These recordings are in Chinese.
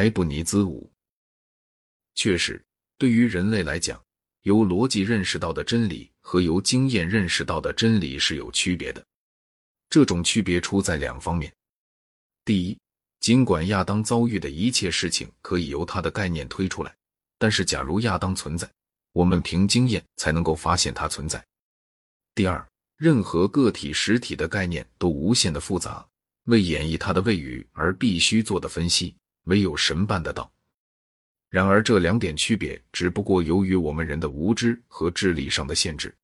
莱布尼兹五，确实，对于人类来讲，由逻辑认识到的真理和由经验认识到的真理是有区别的。这种区别出在两方面：第一，尽管亚当遭遇的一切事情可以由他的概念推出来，但是假如亚当存在，我们凭经验才能够发现它存在。第二，任何个体实体的概念都无限的复杂，为演绎它的谓语而必须做的分析，唯有神办得到。然而，这两点区别只不过由于我们人的无知和智力上的限制，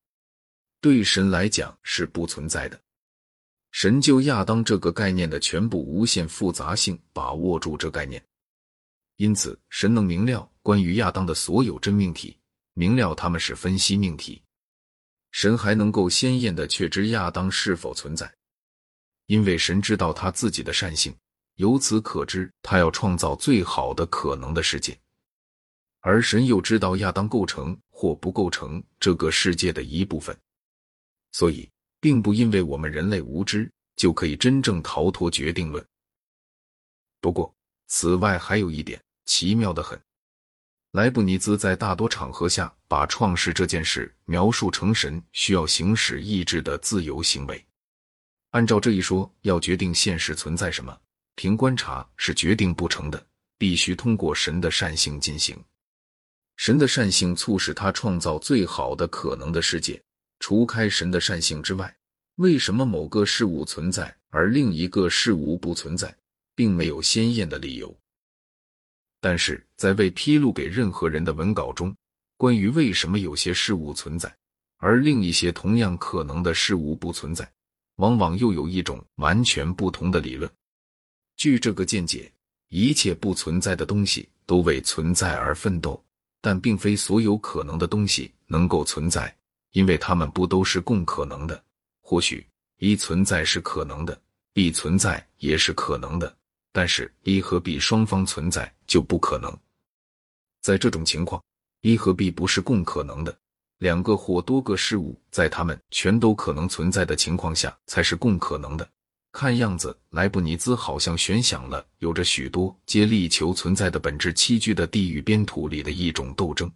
对神来讲是不存在的。神就亚当这个概念的全部无限复杂性把握住这概念，因此神能明了关于亚当的所有真命题。明了他们是分析命题，神还能够鲜艳的确知亚当是否存在，因为神知道他自己的善性，由此可知他要创造最好的可能的世界，而神又知道亚当构成或不构成这个世界的一部分，所以并不因为我们人类无知就可以真正逃脱决定论。不过，此外还有一点奇妙的很。莱布尼兹在大多场合下把创世这件事描述成神需要行使意志的自由行为。按照这一说，要决定现实存在什么，凭观察是决定不成的，必须通过神的善性进行。神的善性促使他创造最好的可能的世界。除开神的善性之外，为什么某个事物存在而另一个事物不存在，并没有鲜艳的理由。但是在未披露给任何人的文稿中，关于为什么有些事物存在，而另一些同样可能的事物不存在，往往又有一种完全不同的理论。据这个见解，一切不存在的东西都为存在而奋斗，但并非所有可能的东西能够存在，因为它们不都是共可能的。或许一存在是可能的，b 存在也是可能的。但是，A 和 B 双方存在就不可能。在这种情况，A 和 B 不是共可能的，两个或多个事物在它们全都可能存在的情况下才是共可能的。看样子，莱布尼兹好像悬想了有着许多皆力求存在的本质栖居的地狱边土里的一种斗争。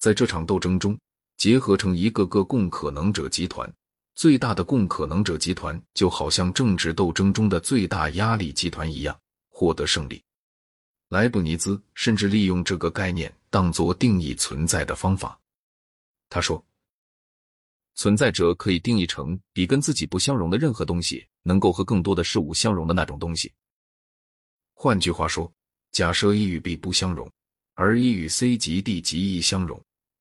在这场斗争中，结合成一个个共可能者集团。最大的共可能者集团就好像政治斗争中的最大压力集团一样获得胜利。莱布尼兹甚至利用这个概念当作定义存在的方法。他说：“存在者可以定义成比跟自己不相容的任何东西能够和更多的事物相容的那种东西。换句话说，假设 A 与 B 不相容，而 E 与 C 及 D 及 E 相容，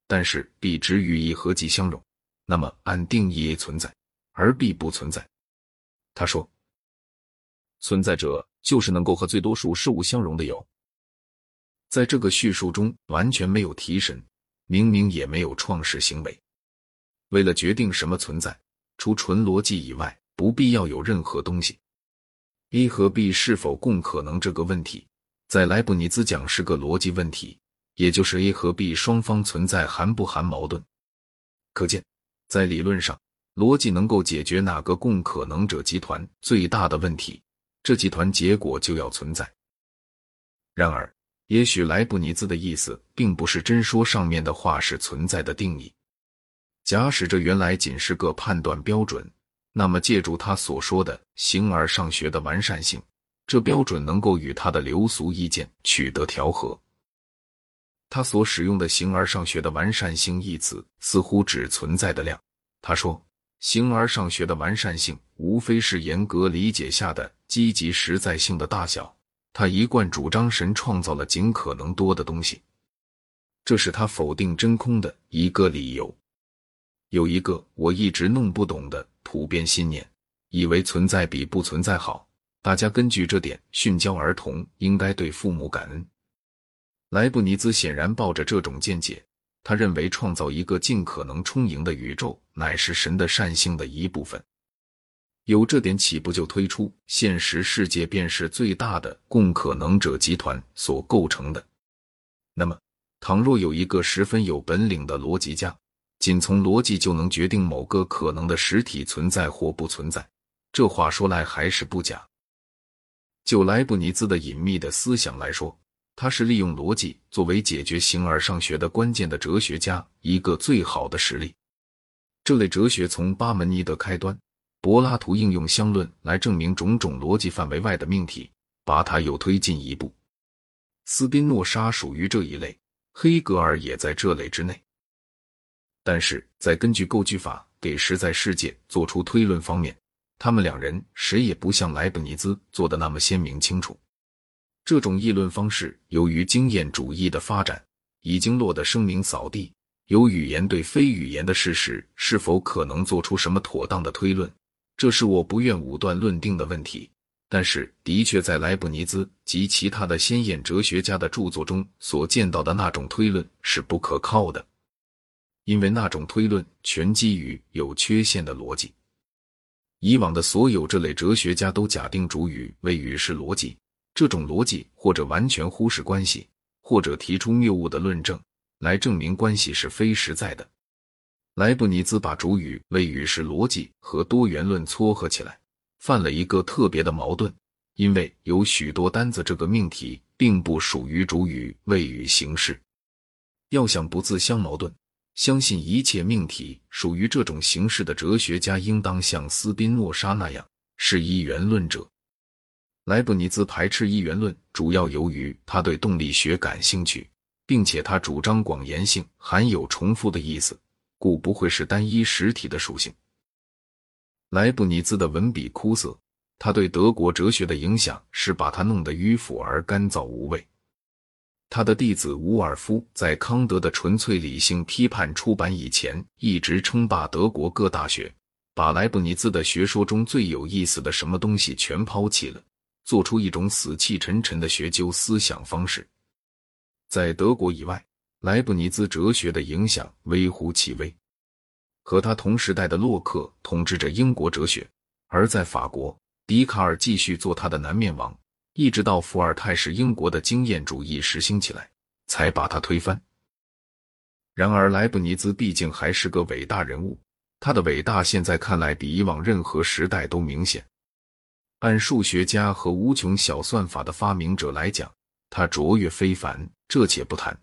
但是 B 只与 E 和 G 相容。”那么，按定义 A 存在，而 B 不存在。他说：“存在者就是能够和最多数事物相容的有。”在这个叙述中，完全没有提神，明明也没有创世行为。为了决定什么存在，除纯逻辑以外，不必要有任何东西。A 和 B 是否共可能这个问题，在莱布尼兹讲是个逻辑问题，也就是 A 和 B 双方存在含不含矛盾。可见。在理论上，逻辑能够解决哪个共可能者集团最大的问题，这集团结果就要存在。然而，也许莱布尼兹的意思并不是真说上面的话是存在的定义。假使这原来仅是个判断标准，那么借助他所说的形而上学的完善性，这标准能够与他的流俗意见取得调和。他所使用的“形而上学”的完善性一词，似乎只存在的量。他说：“形而上学的完善性，无非是严格理解下的积极实在性的大小。”他一贯主张神创造了尽可能多的东西，这是他否定真空的一个理由。有一个我一直弄不懂的普遍信念，以为存在比不存在好。大家根据这点训教儿童，应该对父母感恩。莱布尼兹显然抱着这种见解，他认为创造一个尽可能充盈的宇宙乃是神的善性的一部分。有这点，岂不就推出现实世界便是最大的共可能者集团所构成的？那么，倘若有一个十分有本领的逻辑家，仅从逻辑就能决定某个可能的实体存在或不存在，这话说来还是不假。就莱布尼兹的隐秘的思想来说，他是利用逻辑作为解决形而上学的关键的哲学家一个最好的实例。这类哲学从巴门尼德开端，柏拉图应用相论来证明种种逻辑范围外的命题，把它又推进一步。斯宾诺莎属于这一类，黑格尔也在这类之内。但是在根据构句法给实在世界做出推论方面，他们两人谁也不像莱布尼兹做的那么鲜明清楚。这种议论方式由于经验主义的发展，已经落得声名扫地。由语言对非语言的事实是否可能做出什么妥当的推论，这是我不愿武断论定的问题。但是，的确在莱布尼兹及其他的先验哲学家的著作中所见到的那种推论是不可靠的。因为那种推论全基于有缺陷的逻辑。以往的所有这类哲学家都假定主语谓语是逻辑，这种逻辑或者完全忽视关系，或者提出谬误的论证来证明关系是非实在的。莱布尼兹把主语谓语是逻辑和多元论撮合起来，犯了一个特别的矛盾，因为有许多单子这个命题并不属于主语谓语形式，要想不自相矛盾。相信一切命题属于这种形式的哲学家，应当像斯宾诺莎那样是一元论者。莱布尼兹排斥一元论，主要由于他对动力学感兴趣，并且他主张广延性含有重复的意思，故不会是单一实体的属性。莱布尼兹的文笔枯涩，他对德国哲学的影响是把它弄得迂腐而干燥无味。他的弟子伍尔夫在康德的《纯粹理性批判》出版以前，一直称霸德国各大学，把莱布尼兹的学说中最有意思的什么东西全抛弃了，做出一种死气沉沉的学究思想方式。在德国以外，莱布尼兹哲学的影响微乎其微。和他同时代的洛克统治着英国哲学，而在法国，笛卡尔继续做他的南面王。一直到伏尔泰使英国的经验主义实行起来，才把他推翻。然而，莱布尼兹毕竟还是个伟大人物，他的伟大现在看来比以往任何时代都明显。按数学家和无穷小算法的发明者来讲，他卓越非凡，这且不谈。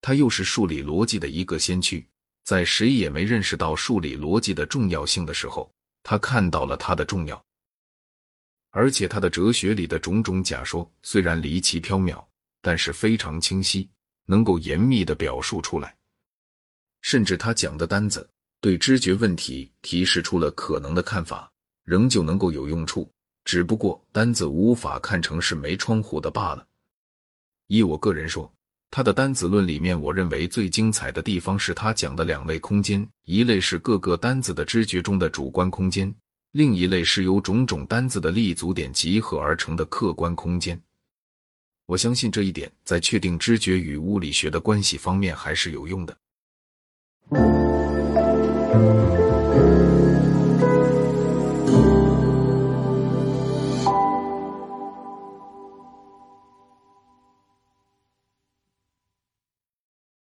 他又是数理逻辑的一个先驱，在谁也没认识到数理逻辑的重要性的时候，他看到了它的重要。而且他的哲学里的种种假说虽然离奇缥缈，但是非常清晰，能够严密的表述出来。甚至他讲的单子对知觉问题提示出了可能的看法，仍旧能够有用处。只不过单子无法看成是没窗户的罢了。依我个人说，他的单子论里面，我认为最精彩的地方是他讲的两类空间：一类是各个单子的知觉中的主观空间。另一类是由种种单子的立足点集合而成的客观空间。我相信这一点在确定知觉与物理学的关系方面还是有用的。